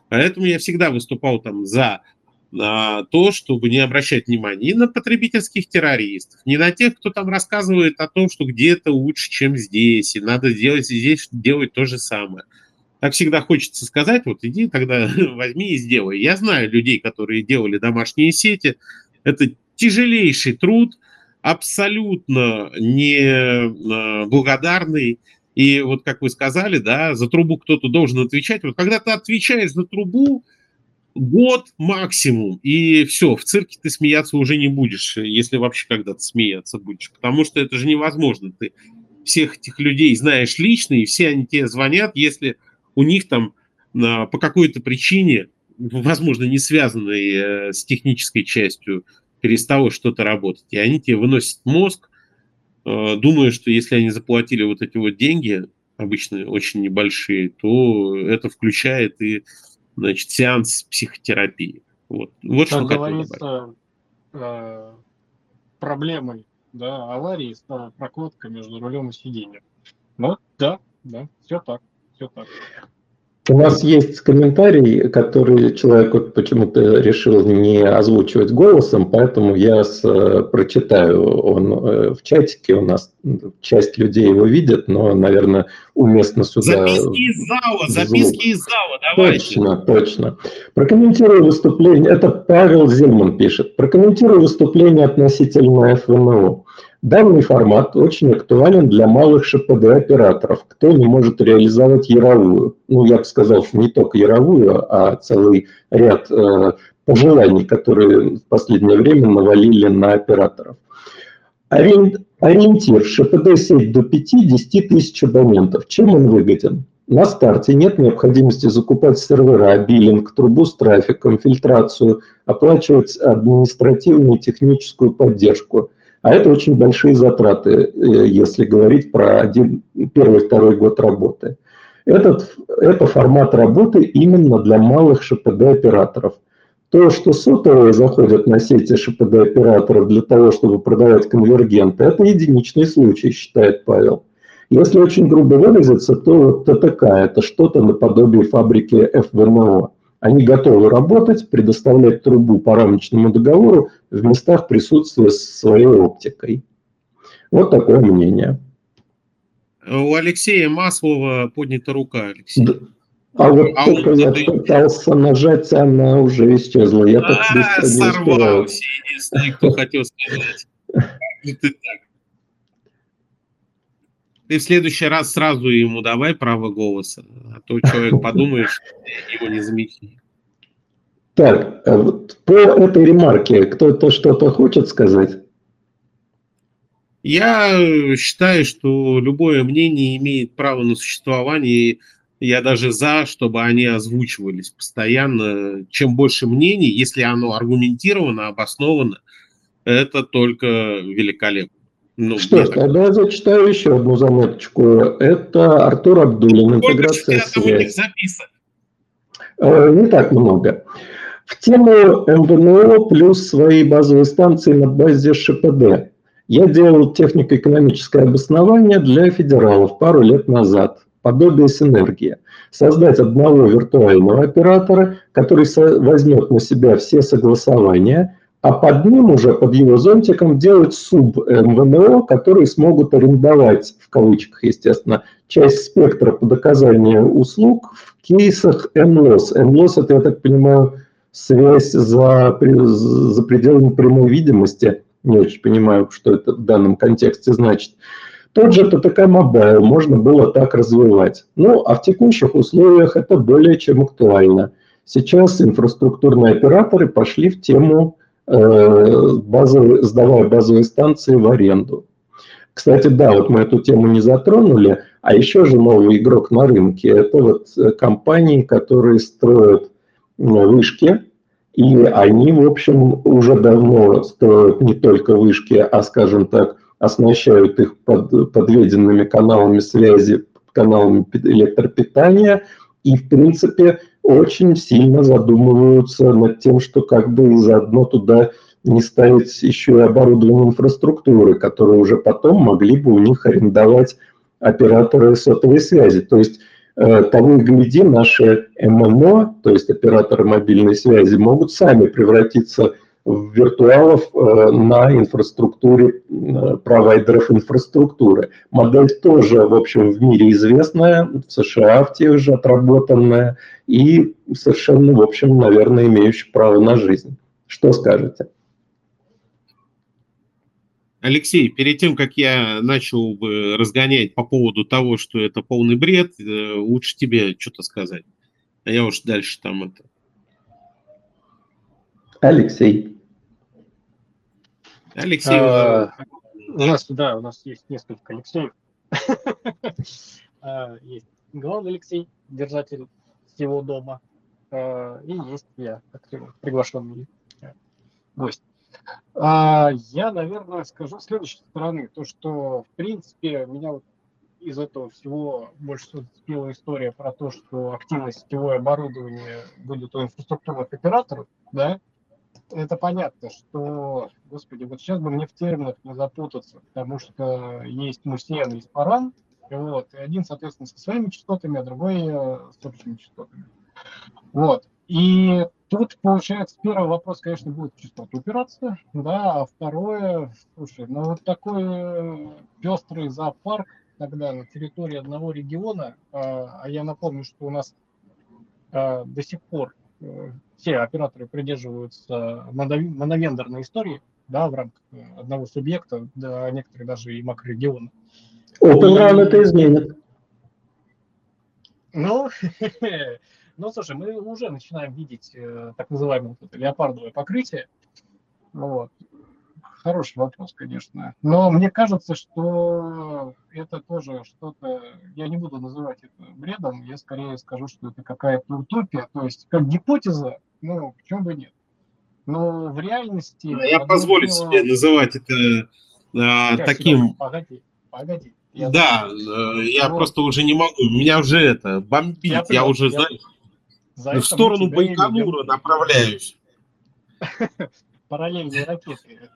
Поэтому я всегда выступал там за на то, чтобы не обращать внимания ни на потребительских террористов, ни на тех, кто там рассказывает о том, что где-то лучше, чем здесь, и надо делать здесь делать то же самое. Так всегда хочется сказать, вот иди тогда возьми и сделай. Я знаю людей, которые делали домашние сети. Это тяжелейший труд, абсолютно не а, благодарный И вот как вы сказали, да, за трубу кто-то должен отвечать. Вот когда ты отвечаешь за трубу, год максимум, и все, в цирке ты смеяться уже не будешь, если вообще когда-то смеяться будешь, потому что это же невозможно. Ты всех этих людей знаешь лично, и все они тебе звонят, если у них там по какой-то причине, возможно, не связанной э, с технической частью, перестало что-то работать. И они тебе выносят мозг, э, думая, что если они заплатили вот эти вот деньги, обычно очень небольшие, то это включает и значит, сеанс психотерапии. Вот, вот как что говорится, э, проблемой да, аварии стала прокладка между рулем и сиденьем. Ну, да, да, все так, все так. У нас есть комментарий, который человек вот почему-то решил не озвучивать голосом, поэтому я с, э, прочитаю. Он э, в чатике у нас часть людей его видит, но, наверное, уместно сюда... Записки из зала, записки из зала, давайте. Точно, точно. Прокомментирую выступление, это Павел Зельман пишет, прокомментирую выступление относительно ФНО. Данный формат очень актуален для малых ШПД-операторов, кто не может реализовать яровую. Ну, я бы сказал, что не только яровую, а целый ряд э, пожеланий, которые в последнее время навалили на операторов. Ориентир ШПД-сеть до 5-10 тысяч абонентов. Чем он выгоден? На старте нет необходимости закупать сервера, биллинг, трубу с трафиком, фильтрацию, оплачивать административную и техническую поддержку – а это очень большие затраты, э, если говорить про один, первый, второй год работы. Этот, это формат работы именно для малых ШПД-операторов. То, что сотовые заходят на сети ШПД-операторов для того, чтобы продавать конвергенты, это единичный случай, считает Павел. Если очень грубо выразиться, то ТТК – это что-то наподобие фабрики ФВМО. Они готовы работать, предоставлять трубу по рамочному договору в местах присутствия своей оптикой. Вот такое мнение. У Алексея Маслова поднята рука, Алексей. Да. А вот а только я это... пытался нажать, она уже исчезла. Я так а, быстро не сорвался, единственный, кто хотел сказать. Ты в следующий раз сразу ему давай право голоса, а то человек подумает, что его не замечали. Так, а по этой ремарке кто-то что-то хочет сказать? Я считаю, что любое мнение имеет право на существование. Я даже за, чтобы они озвучивались постоянно. Чем больше мнений, если оно аргументировано, обосновано, это только великолепно. Ну, Что ж, тогда я зачитаю еще одну заметочку. Это Артур Абдулин, интеграция связи. Э, не так много. В тему МВНО плюс свои базовые станции на базе ШПД. Я делал технико-экономическое обоснование для федералов пару лет назад. Подобие синергии. Создать одного виртуального оператора, который возьмет на себя все согласования – а под ним уже, под его зонтиком, делать суб МВНО, которые смогут арендовать, в кавычках, естественно, часть спектра под оказание услуг в кейсах НЛОС. НЛОС – это, я так понимаю, связь за, за пределами прямой видимости. Не очень понимаю, что это в данном контексте значит. Тот же ТТК Mobile можно было так развивать. Ну, а в текущих условиях это более чем актуально. Сейчас инфраструктурные операторы пошли в тему базовые, сдавая базовые станции в аренду. Кстати, да, вот мы эту тему не затронули, а еще же новый игрок на рынке – это вот э, компании, которые строят вышки, и они, в общем, уже давно строят не только вышки, а, скажем так, оснащают их под, подведенными каналами связи, каналами электропитания, и, в принципе, очень сильно задумываются над тем, что как бы заодно туда не ставить еще и оборудование инфраструктуры, которые уже потом могли бы у них арендовать операторы сотовой связи. То есть э, того и гляди, наши ММО, то есть операторы мобильной связи, могут сами превратиться виртуалов э, на инфраструктуре э, провайдеров инфраструктуры. Модель тоже, в общем, в мире известная, в США в тех же отработанная и совершенно, в общем, наверное, имеющая право на жизнь. Что скажете? Алексей, перед тем, как я начал бы разгонять по поводу того, что это полный бред, э, лучше тебе что-то сказать. А я уж дальше там это. Алексей. Алексей. А, у нас, да, у нас есть несколько Алексеев. А, есть главный Алексей, держатель всего дома. А, и есть я, приглашенный гость. А, я, наверное, скажу с следующей стороны, то, что, в принципе, меня вот из этого всего больше всего зацепила история про то, что активность сетевое оборудование будет у инфраструктурных операторов, да, это понятно, что, господи, вот сейчас бы мне в терминах не запутаться, потому что есть мусен, есть паран, вот, и один, соответственно, со своими частотами, а другой э, с общими частотами. Вот. И тут, получается, первый вопрос, конечно, будет частота упираться, да, а второе, слушай, ну вот такой э, пестрый зоопарк тогда на территории одного региона, а, а я напомню, что у нас а, до сих пор э, все операторы придерживаются моновендорной истории, да, в рамках одного субъекта, да, некоторые даже и макрорегиона. Open Run это изменит. Ну, ну, слушай, мы уже начинаем видеть э, так называемое вот леопардовое покрытие. Вот. Хороший вопрос, конечно. Но мне кажется, что это тоже что-то, я не буду называть это бредом, я скорее скажу, что это какая-то утопия, то есть как гипотеза, ну, почему бы нет. Но в реальности... Я позволю дело... себе называть это а, таким... Погоди, погоди. Я да, знаю. Э, я вот. просто уже не могу. Меня уже это бомбит. Я, я уже, я... знаю, За в сторону Байконура направляюсь. Параллельные ракеты.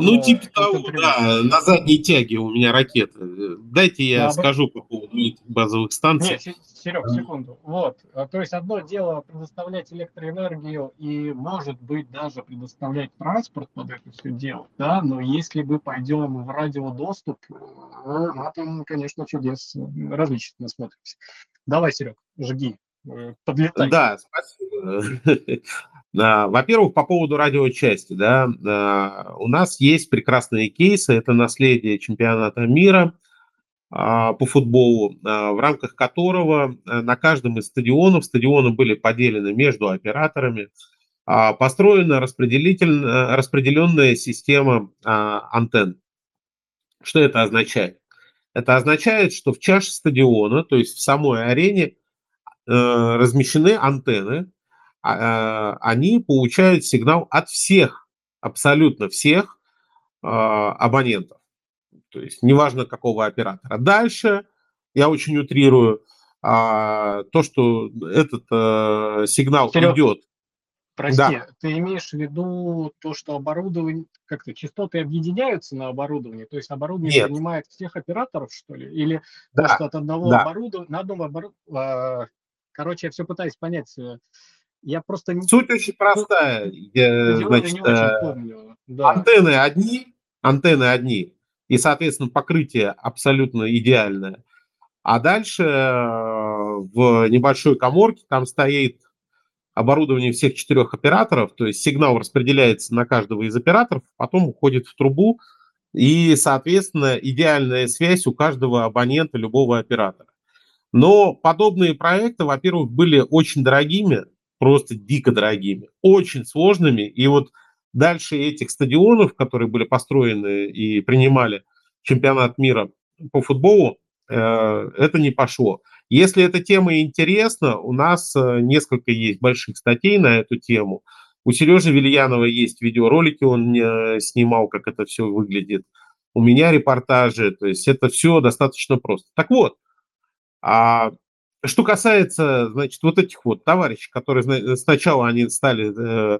Ну, типа того, да, на задней тяге у меня ракеты. Дайте я скажу по поводу этих базовых станций. Нет, Серег, секунду. Вот. А, то есть одно дело предоставлять электроэнергию и, может быть, даже предоставлять транспорт под это все дело, да, но если мы пойдем в радиодоступ, ну, на там, конечно, чудес различных насмотримся. Давай, Серег, жги, э, подлетай. Да, спасибо. Во-первых, по поводу радиочасти, да, у нас есть прекрасные кейсы, это наследие чемпионата мира – а, по футболу, а, в рамках которого э, на каждом из стадионов, стадионы были поделены между операторами, а, построена распределительная, распределенная система антенн. Что это означает? Это означает, что в чаше стадиона, то есть в самой арене, э, размещены антенны, они получают сигнал от всех, абсолютно всех абонентов то есть неважно какого оператора. Дальше, я очень утрирую, а, то, что этот а, сигнал Серег, идет. Прости, да. ты имеешь в виду то, что оборудование, как-то частоты объединяются на оборудование, то есть оборудование Нет. принимает всех операторов, что ли? Или да. то, что от одного да. оборудования, на одном оборудовании... Короче, я все пытаюсь понять. Я просто... Суть очень простая. Я, значит, э, да. антенны одни, антенны одни, и, соответственно, покрытие абсолютно идеальное. А дальше э, в небольшой коморке там стоит оборудование всех четырех операторов, то есть сигнал распределяется на каждого из операторов, потом уходит в трубу, и, соответственно, идеальная связь у каждого абонента любого оператора. Но подобные проекты, во-первых, были очень дорогими, просто дико дорогими, очень сложными, и вот Дальше этих стадионов, которые были построены и принимали чемпионат мира по футболу, э, это не пошло. Если эта тема интересна, у нас э, несколько есть больших статей на эту тему. У Сережи Вильянова есть видеоролики, он снимал, как это все выглядит. У меня репортажи, то есть это все достаточно просто. Так вот, а что касается, значит, вот этих вот товарищей, которые сначала они стали э,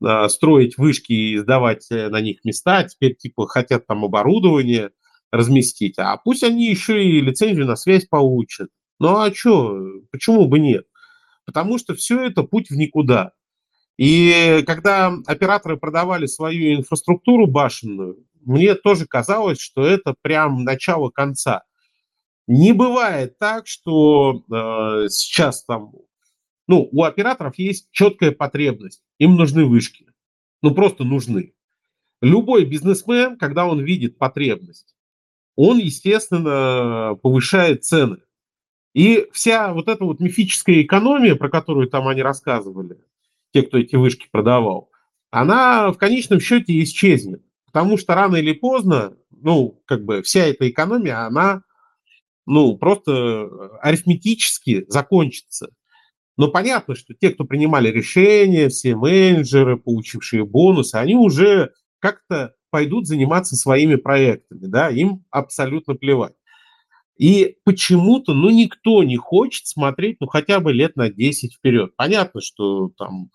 а, строить вышки и сдавать э, на них места, теперь типа хотят там оборудование разместить, а пусть они еще и лицензию на связь получат. Ну а что, почему бы нет? Потому что все это путь в никуда. И когда операторы продавали свою инфраструктуру башенную, мне тоже казалось, что это прям начало конца. Не бывает так, что э, сейчас там ну, у операторов есть четкая потребность. Им нужны вышки. Ну, просто нужны. любой бизнесмен, когда он видит потребность, он, естественно, повышает цены. И вся вот эта вот мифическая экономия, про которую там они рассказывали, те, кто эти вышки продавал, она в конечном счете исчезнет. Потому что рано или поздно, ну, как бы вся эта экономия, она, ну, просто арифметически закончится. Но понятно, что те, кто принимали решения, все менеджеры, получившие бонусы, они уже как-то пойдут заниматься своими проектами, да, им абсолютно плевать. И почему-то, ну, никто не хочет смотреть, ну, хотя бы лет на 10 вперед. Понятно, что там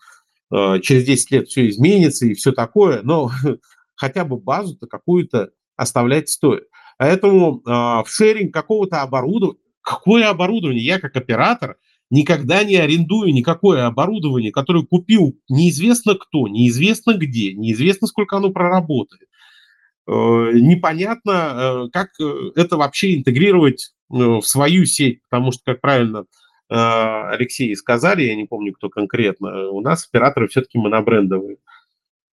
э, через 10 лет все изменится и все такое, но хотя бы базу-то какую-то оставлять стоит. Поэтому э, в шеринг какого-то оборудования, какое оборудование? Я как оператор никогда не арендую никакое оборудование, которое купил неизвестно кто, неизвестно где, неизвестно сколько оно проработает. Э, непонятно, э, как э, это вообще интегрировать в свою сеть, потому что, как правильно Алексей сказали, я не помню, кто конкретно, у нас операторы все-таки монобрендовые.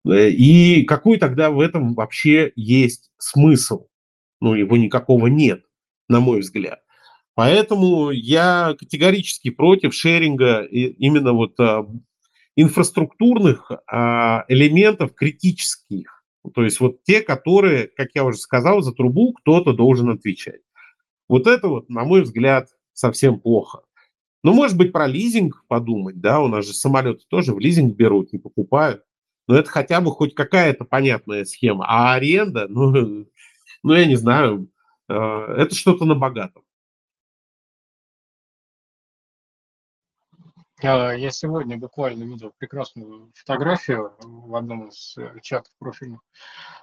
И какой тогда в этом вообще есть смысл? Ну, его никакого нет, на мой взгляд. Поэтому я категорически против шеринга именно вот инфраструктурных а, элементов критических то есть вот те, которые, как я уже сказал, за трубу кто-то должен отвечать. Вот это вот, на мой взгляд, совсем плохо. Ну, может быть, про лизинг подумать, да, у нас же самолеты тоже в лизинг берут, не покупают. Но это хотя бы хоть какая-то понятная схема. А аренда, ну, ну я не знаю, э, это что-то на богатом. Я сегодня буквально видел прекрасную фотографию в одном из э, чатов профильных,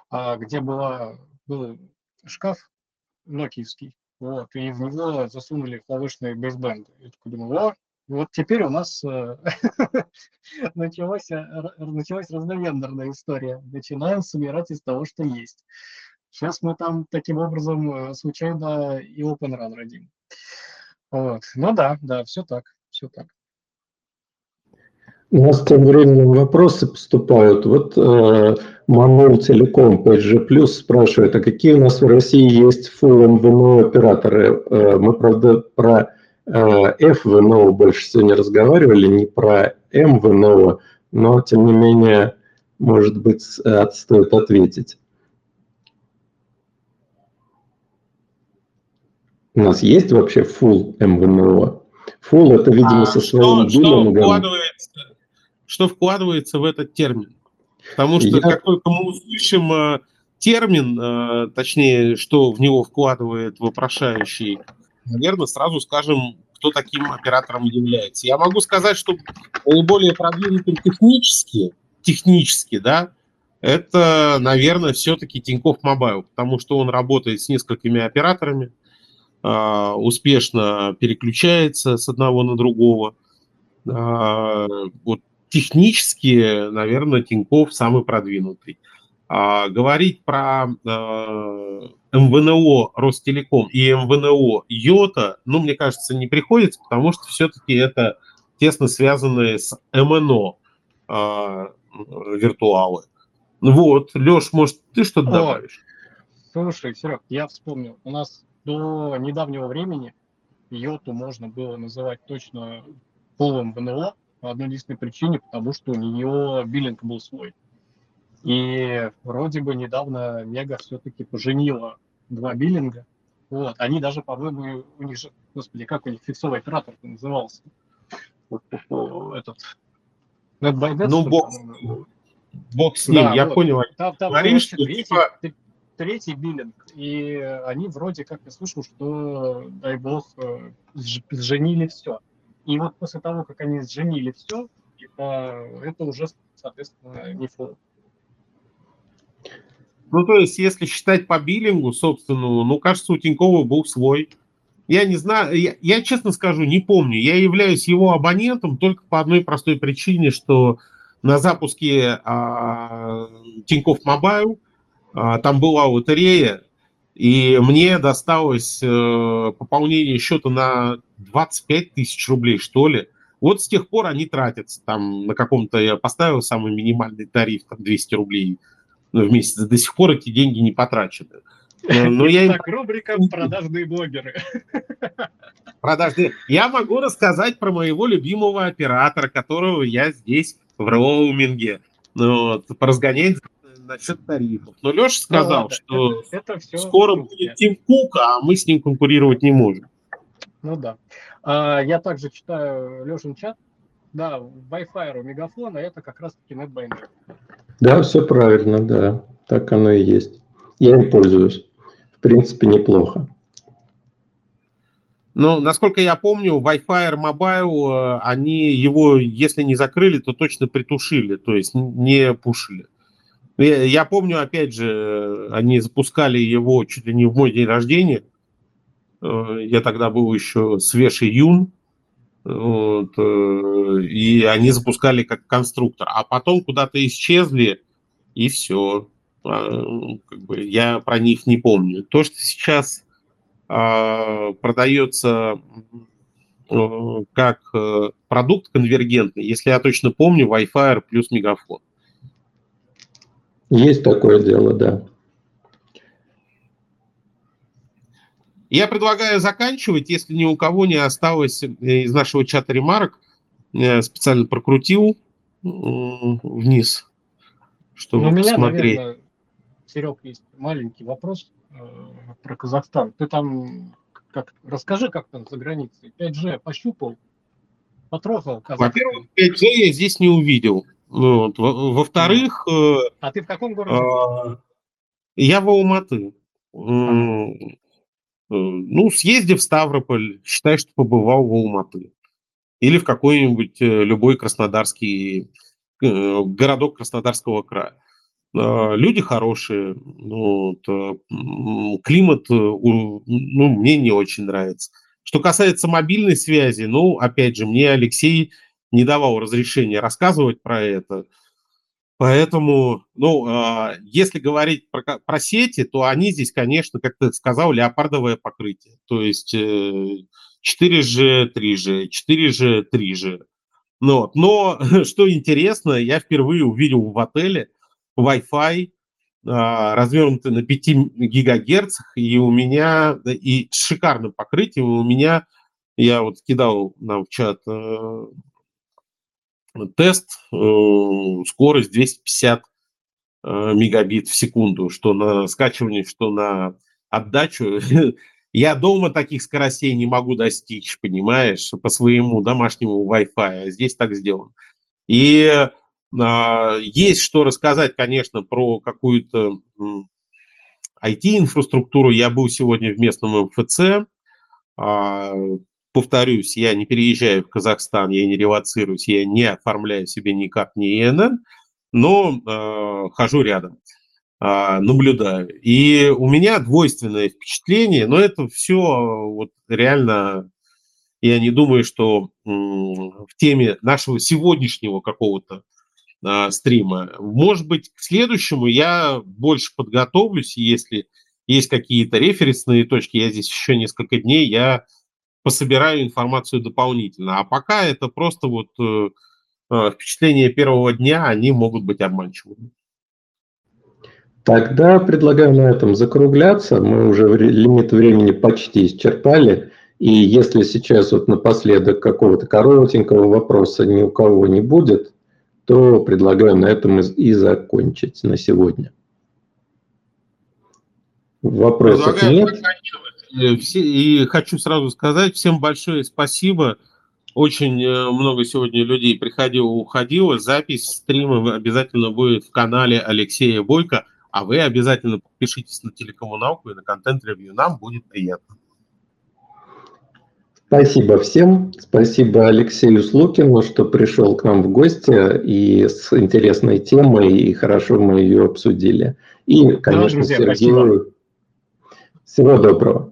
а, где была, был шкаф нокиевский, вот, и в него засунули клавишные бейсбенды. Я такой думаю, о, вот теперь у нас э, началась, э, началась разновендорная история. Начинаем собирать из того, что есть. Сейчас мы там таким образом случайно и Open Run родим. Вот. Ну да, да, все так, все так. У нас тем временем вопросы поступают. Вот э, Манул Телеком, 5G+, спрашивает, а какие у нас в России есть full МВНО операторы? Э, мы, правда, про э, ФВНО больше сегодня разговаривали, не про МВНО, но, тем не менее, может быть, э, стоит ответить. У нас есть вообще full МВНО? Full это, видимо, а со своим что, биллингом. Что вкладывается, что вкладывается в этот термин. Потому что Я... как только мы услышим э, термин, э, точнее, что в него вкладывает вопрошающий, наверное, сразу скажем, кто таким оператором является. Я могу сказать, что наиболее продвинутым технически, технически, да, это, наверное, все-таки Тинькофф Mobile, потому что он работает с несколькими операторами, успешно переключается с одного на другого. Вот технически, наверное, Тиньков самый продвинутый. А, говорить про э, МВНО Ростелеком и МВНО Йота, ну, мне кажется, не приходится, потому что все-таки это тесно связанные с МНО э, виртуалы. Вот, Леш, может, ты что-то добавишь? Слушай, Серег, я вспомнил. У нас до недавнего времени Йоту можно было называть точно полом ВНО, по одной единственной причине, потому что у нее биллинг был свой. И вроде бы недавно Мега все-таки поженила два биллинга. Вот. Они даже, по-моему, у них же, господи, как у них фиксовый оператор назывался? Этот. NetByDesk, ну, бокс. Бог с ним, да, я вот. понял. Там, там Говоришь, что типа... третий биллинг. И они вроде как я слышал, что, дай бог, э, сженили все. И вот после того, как они сженили все, это, это уже, соответственно, не фол. Ну, то есть, если считать по биллингу, собственно, ну, кажется, у Тинькова был свой. Я не знаю, я, я честно скажу, не помню. Я являюсь его абонентом только по одной простой причине, что на запуске а, Тинькофф Mobile там была лотерея, и мне досталось э, пополнение счета на 25 тысяч рублей, что ли. Вот с тех пор они тратятся. Там на каком-то я поставил самый минимальный тариф, там 200 рублей в месяц. До сих пор эти деньги не потрачены. Но, но я так, рубрика «Продажные блогеры». Продажные. Я могу рассказать про моего любимого оператора, которого я здесь в роуминге. Ну, вот, поразгонять насчет тарифов. Но Леша сказал, ну, что это, это скоро будет Тим Кук, а мы с ним конкурировать не можем. Ну да. А, я также читаю Лешин чат. Да, Wi-Fi у мегафона это как раз-таки NetBinder. Да, все правильно, да. Так оно и есть. Я им пользуюсь. В принципе, неплохо. Ну, насколько я помню, Wi-Fi Mobile, э, они его, если не закрыли, то точно притушили, то есть не пушили. Я помню, опять же, они запускали его чуть ли не в мой день рождения. Э, я тогда был еще свеж июнь. Вот, э, и они запускали как конструктор. А потом куда-то исчезли, и все. А, как бы, я про них не помню. То, что сейчас а, продается э, как продукт конвергентный, если я точно помню, Wi-Fi плюс Мегафон. Есть такое дело, да. Я предлагаю заканчивать, если ни у кого не осталось э, из нашего чата ремарок, я специально прокрутил вниз, чтобы ну, у меня, посмотреть. Наверное, Серег, есть маленький вопрос э, про Казахстан. Ты там как, расскажи, как там за границей. 5G пощупал, потрогал Во-первых, 5G я здесь не увидел. Вот. Во-вторых... Э, а ты в каком городе? Э, я в Алматы. Ага. Ну, съезди в Ставрополь, считай, что побывал в Алматы. Или в какой-нибудь э, любой краснодарский городок Краснодарского края. Люди хорошие, ну, климат ну, мне не очень нравится. Что касается мобильной связи, ну, опять же, мне Алексей не давал разрешения рассказывать про это. Поэтому, ну, а, если говорить про, про сети, то они здесь, конечно, как ты сказал, леопардовое покрытие. То есть 4G, 3G, 4G, 3G. Ну, вот. Но, что интересно, я впервые увидел в отеле Wi-Fi, а, развернутый на 5 гигагерцах, и у меня, и с шикарным покрытием, у меня, я вот кидал нам в чат э, тест, э, скорость 250 э, мегабит в секунду, что на скачивание, что на отдачу. Я дома таких скоростей не могу достичь, понимаешь, по своему домашнему Wi-Fi, а здесь так сделано. И а, есть что рассказать, конечно, про какую-то IT-инфраструктуру. Я был сегодня в местном МФЦ, а, повторюсь, я не переезжаю в Казахстан, я не релацируюсь, я не оформляю себе никак ни ИНН, но э, хожу рядом, э, наблюдаю. И у меня двойственное впечатление, но это все вот реально, я не думаю, что э, в теме нашего сегодняшнего какого-то э, стрима. Может быть, к следующему я больше подготовлюсь, если есть какие-то референсные точки, я здесь еще несколько дней, я пособираю информацию дополнительно. А пока это просто вот э, э, впечатления первого дня, они могут быть обманчивыми. Тогда предлагаю на этом закругляться. Мы уже лимит времени почти исчерпали. И если сейчас вот напоследок какого-то коротенького вопроса ни у кого не будет, то предлагаю на этом и закончить на сегодня. Вопросов предлагаю нет. Заканчивать. Э, и хочу сразу сказать всем большое спасибо. Очень э, много сегодня людей приходило, уходило. Запись стрима обязательно будет в канале Алексея Бойко. А вы обязательно подпишитесь на телекоммуналку и на контент-ревью. Нам будет приятно. Спасибо всем. Спасибо Алексею Слукину, что пришел к нам в гости и с интересной темой, и хорошо мы ее обсудили. И, конечно, да, друзья, Сергею... Спасибо. Всего доброго.